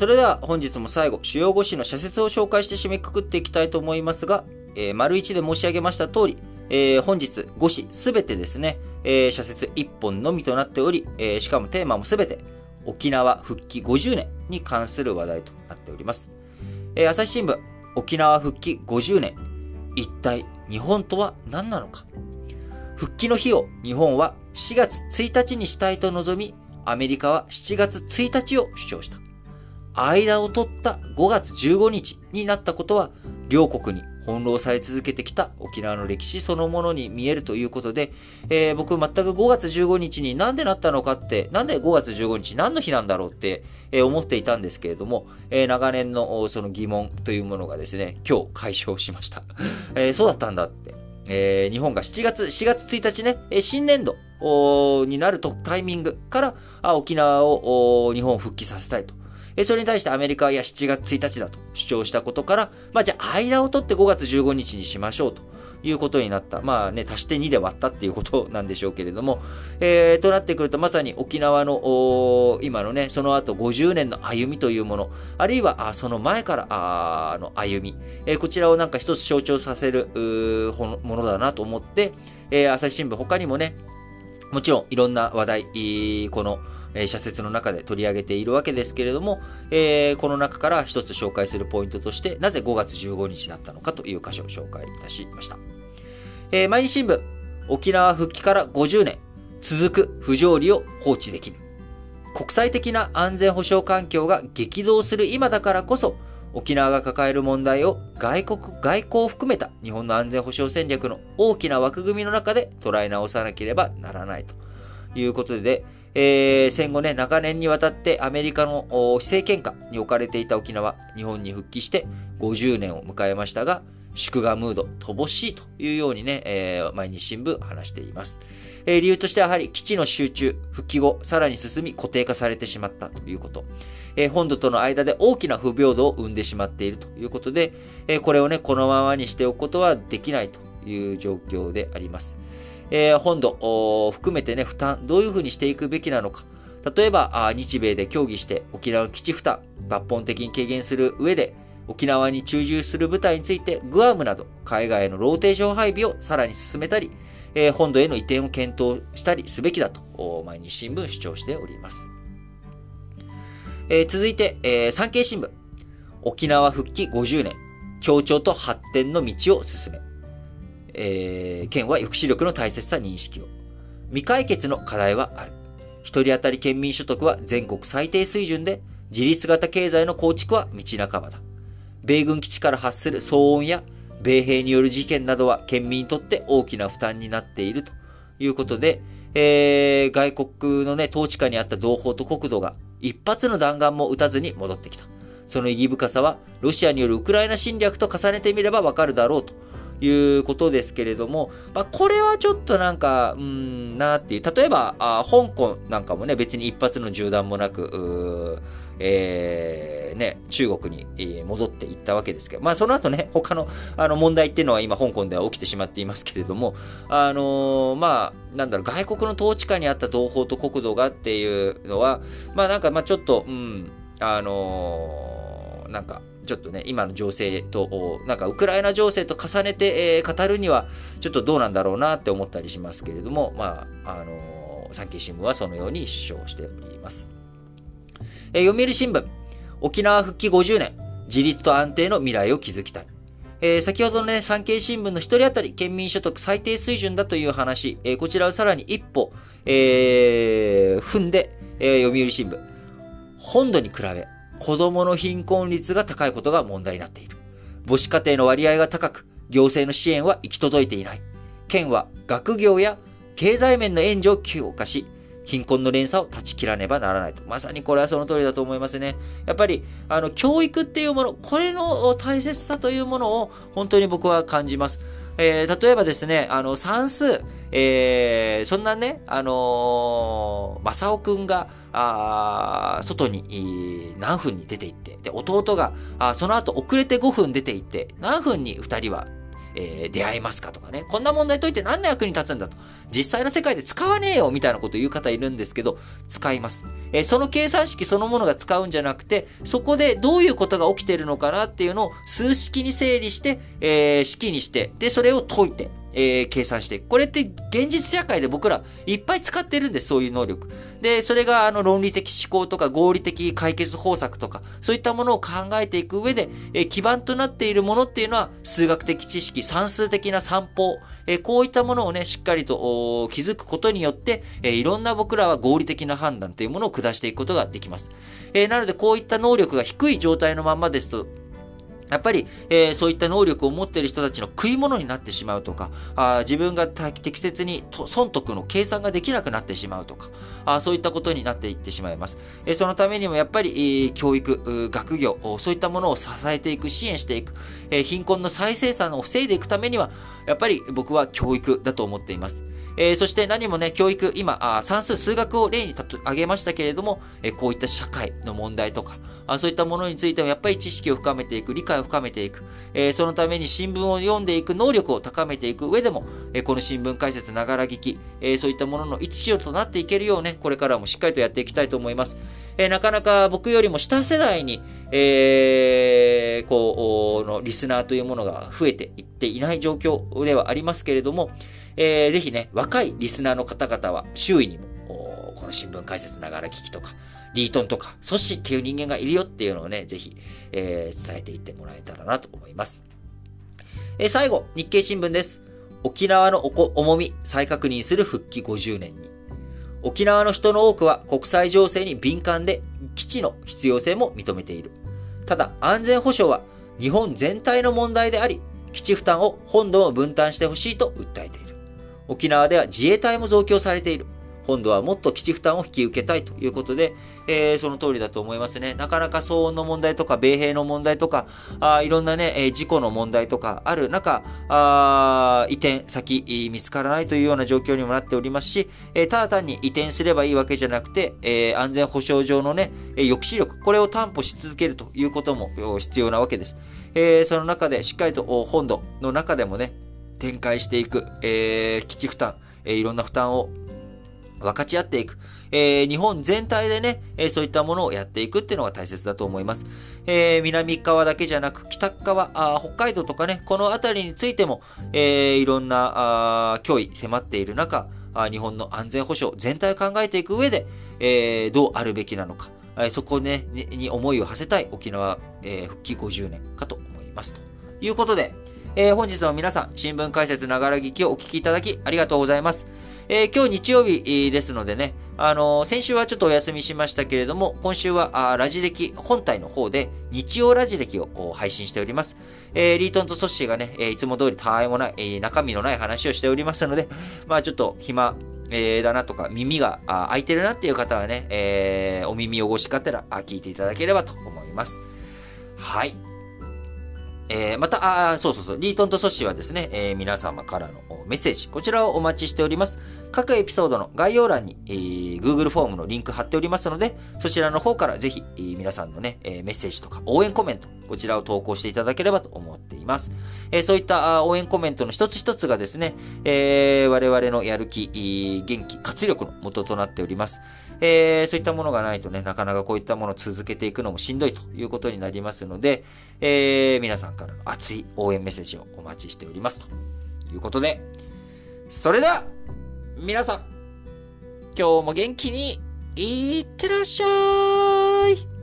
それでは本日も最後、主要語詞の社説を紹介して締めくくっていきたいと思いますが、えー、丸一で申し上げました通り、えー、本日語詞すべてですね、えー、社説1本のみとなっており、えー、しかもテーマもすべて沖縄復帰50年に関する話題となっております。えー、朝日新聞、沖縄復帰50年。一体日本とは何なのか復帰の日を日本は4月1日にしたいと望み、アメリカは7月1日を主張した。間を取った5月15日になったことは、両国に翻弄され続けてきた沖縄の歴史そのものに見えるということで、えー、僕全く5月15日になんでなったのかって、なんで5月15日何の日なんだろうって、えー、思っていたんですけれども、えー、長年のその疑問というものがですね、今日解消しました。えそうだったんだって。え日本が7月、4月1日ね、新年度になるとタイミングから沖縄を日本復帰させたいと。えそれに対してアメリカはいや7月1日だと主張したことから、まあじゃあ間を取って5月15日にしましょうということになった。まあね、足して2で割ったっていうことなんでしょうけれども、えー、となってくるとまさに沖縄の今のね、その後50年の歩みというもの、あるいはあその前からあの歩み、えー、こちらをなんか一つ象徴させるものだなと思って、えー、朝日新聞他にもね、もちろんいろんな話題、このえ、社説の中で取り上げているわけですけれども、え、この中から一つ紹介するポイントとして、なぜ5月15日だったのかという箇所を紹介いたしました。え、毎日新聞、沖縄復帰から50年、続く不条理を放置できぬ。国際的な安全保障環境が激動する今だからこそ、沖縄が抱える問題を外国、外交を含めた日本の安全保障戦略の大きな枠組みの中で捉え直さなければならないということで、えー、戦後ね、長年にわたってアメリカの施政権下に置かれていた沖縄、日本に復帰して50年を迎えましたが、祝賀ムード、乏しいというようにね、えー、毎日新聞話しています。えー、理由としてはやはり基地の集中、復帰後、さらに進み固定化されてしまったということ。えー、本土との間で大きな不平等を生んでしまっているということで、え、これをね、このままにしておくことはできないという状況であります。えー、本土を含めてね、負担、どういうふうにしていくべきなのか。例えば、日米で協議して沖縄基地負担、抜本的に軽減する上で、沖縄に駐留する部隊について、グアムなど海外へのローテーション配備をさらに進めたり、えー、本土への移転を検討したりすべきだと、毎日新聞主張しております。えー、続いて、えー、産経新聞。沖縄復帰50年、協調と発展の道を進め。えー、県は抑止力の大切さ認識を。未解決の課題はある。一人当たり県民所得は全国最低水準で、自立型経済の構築は道半ばだ。米軍基地から発する騒音や米兵による事件などは県民にとって大きな負担になっているということで、えー、外国のね、統治下にあった同胞と国土が一発の弾丸も撃たずに戻ってきた。その意義深さは、ロシアによるウクライナ侵略と重ねてみればわかるだろうということですけれども、まあ、これはちょっとなんか、うん、なっていう。例えば、あ香港なんかもね、別に一発の銃弾もなく、えー、ね、中国に戻っていったわけですけど、まあその後ね、他のあの問題っていうのは今香港では起きてしまっていますけれども、あのー、まあ、なんだろう、外国の統治下にあった同胞と国土がっていうのは、まあなんか、まあちょっと、うん、あのー、なんか、ちょっとね、今の情勢と、なんかウクライナ情勢と重ねて、えー、語るには、ちょっとどうなんだろうなって思ったりしますけれども、まあ、あのー、産経新聞はそのように主張しております。えー、読売新聞、沖縄復帰50年、自立と安定の未来を築きたい。えー、先ほどのね、産経新聞の一人当たり県民所得最低水準だという話、えー、こちらをさらに一歩、えー、踏んで、えー、読売新聞。本土に比べ、子供の貧困率が高いことが問題になっている。母子家庭の割合が高く、行政の支援は行き届いていない。県は学業や経済面の援助を強化し、貧困の連鎖を断ち切らねばならないと。まさにこれはその通りだと思いますね。やっぱり、あの、教育っていうもの、これの大切さというものを本当に僕は感じます。えー、例えばですね、あの、算数、えー、そんなね、あのー、正雄くんが、あ外に何分に出て行って、で、弟が、あその後遅れて5分出て行って、何分に2人は、えー、出会えますかとかね。こんな問題解いて何の役に立つんだと。実際の世界で使わねえよみたいなこと言う方いるんですけど、使います。えー、その計算式そのものが使うんじゃなくて、そこでどういうことが起きてるのかなっていうのを数式に整理して、えー、式にして、で、それを解いて、えー、計算してこれって現実社会で僕らいっぱい使ってるんです、そういう能力。で、それがあの論理的思考とか合理的解決方策とか、そういったものを考えていく上で、えー、基盤となっているものっていうのは数学的知識、算数的な散歩、えー、こういったものをね、しっかりと気づくことによって、え、いろんな僕らは合理的な判断というものを下していくことができます。え、なのでこういった能力が低い状態のままですと、やっぱり、えー、そういった能力を持っている人たちの食い物になってしまうとか、あ自分が適切に損得の計算ができなくなってしまうとか、あそういったことになっていってしまいます。えー、そのためにもやっぱり、えー、教育、学業、そういったものを支えていく、支援していく、え貧困の再生産を防いでいくためには、やっぱり僕は教育だと思っています。え、そして何もね、教育、今あ、算数、数学を例に挙げましたけれども、え、こういった社会の問題とかあ、そういったものについてもやっぱり知識を深めていく、理解を深めていく、えー、そのために新聞を読んでいく能力を高めていく上でも、えこの新聞解説ながら聞き、えそういったものの一致となっていけるようね、これからもしっかりとやっていきたいと思います。えなかなか僕よりも下世代に、えー、こう、のリスナーというものが増えていっていない状況ではありますけれども、えー、ぜひね、若いリスナーの方々は周囲にも、この新聞解説ながら聞きとか、リートンとか、ソッシっていう人間がいるよっていうのをね、ぜひ、えー、伝えていってもらえたらなと思います。えー、最後、日経新聞です。沖縄の重み再確認する復帰50年に。沖縄の人の多くは国際情勢に敏感で基地の必要性も認めている。ただ安全保障は日本全体の問題であり、基地負担を本土も分担してほしいと訴えている。沖縄では自衛隊も増強されている。今度はもっと基地負担を引き受けたいということで、えー、その通りだと思いますね。なかなか騒音の問題とか、米兵の問題とか、あいろんなね、え、事故の問題とかある中、あ移転先見つからないというような状況にもなっておりますし、え、ただ単に移転すればいいわけじゃなくて、え安全保障上のね、抑止力、これを担保し続けるということも必要なわけです。えその中でしっかりと本土の中でもね、展開していく、え基地負担、えいろんな負担を分かち合っていく。えー、日本全体でね、えー、そういったものをやっていくっていうのが大切だと思います。えー、南側だけじゃなく、北側あ、北海道とかね、この辺りについても、えいろんなあ脅威迫っている中あ、日本の安全保障全体を考えていく上で、えどうあるべきなのか、えそこねに、に思いを馳せたい沖縄、え復帰50年かと思います。ということで、え本日も皆さん、新聞解説ながら聞きをお聞きいただきありがとうございます。えー、今日日曜日ですのでね、あのー、先週はちょっとお休みしましたけれども、今週はあラジ歴本体の方で日曜ラジ歴を配信しております。えー、リートンとソッシーがね、えいつも通りたわいもない、え中身のない話をしておりますので、まあちょっと暇、えー、だなとか、耳が開いてるなっていう方はね、えー、お耳汚しがてら聞いていただければと思います。はい。えー、また、あそうそうそう、リートンとソッシーはですね、えー、皆様からのメッセージ、こちらをお待ちしております。各エピソードの概要欄に、えー、Google フォームのリンク貼っておりますので、そちらの方からぜひ、えー、皆さんのね、えー、メッセージとか応援コメント、こちらを投稿していただければと思っています。えそういった応援コメントの一つ一つがですね、え我々のやる気、元気、活力の元となっております。えそういったものがないとね、なかなかこういったものを続けていくのもしんどいということになりますので、え皆さんからの熱い応援メッセージをお待ちしております。ということで、それでは、皆さん、今日も元気にいってらっしゃい。